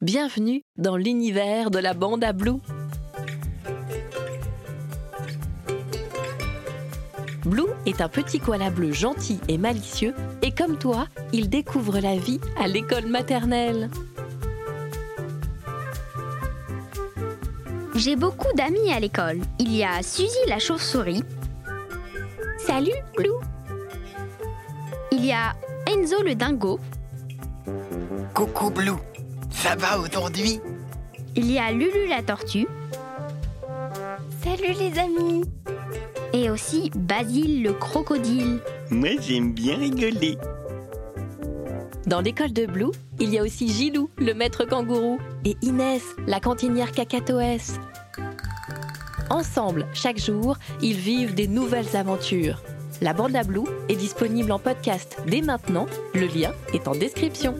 Bienvenue dans l'univers de la bande à Blue. Blue est un petit koala bleu gentil et malicieux et comme toi, il découvre la vie à l'école maternelle. J'ai beaucoup d'amis à l'école. Il y a Suzy la chauve-souris. Salut, Blue. Il y a Enzo le dingo. Coucou Blue, ça va aujourd'hui? Il y a Lulu la tortue. Salut les amis Et aussi Basile le crocodile. Moi j'aime bien rigoler. Dans l'école de Blue, il y a aussi Gilou, le maître kangourou, et Inès, la cantinière cacatoès. Ensemble, chaque jour, ils vivent des nouvelles aventures. La bande à Blue est disponible en podcast dès maintenant, le lien est en description.